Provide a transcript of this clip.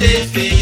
te fez.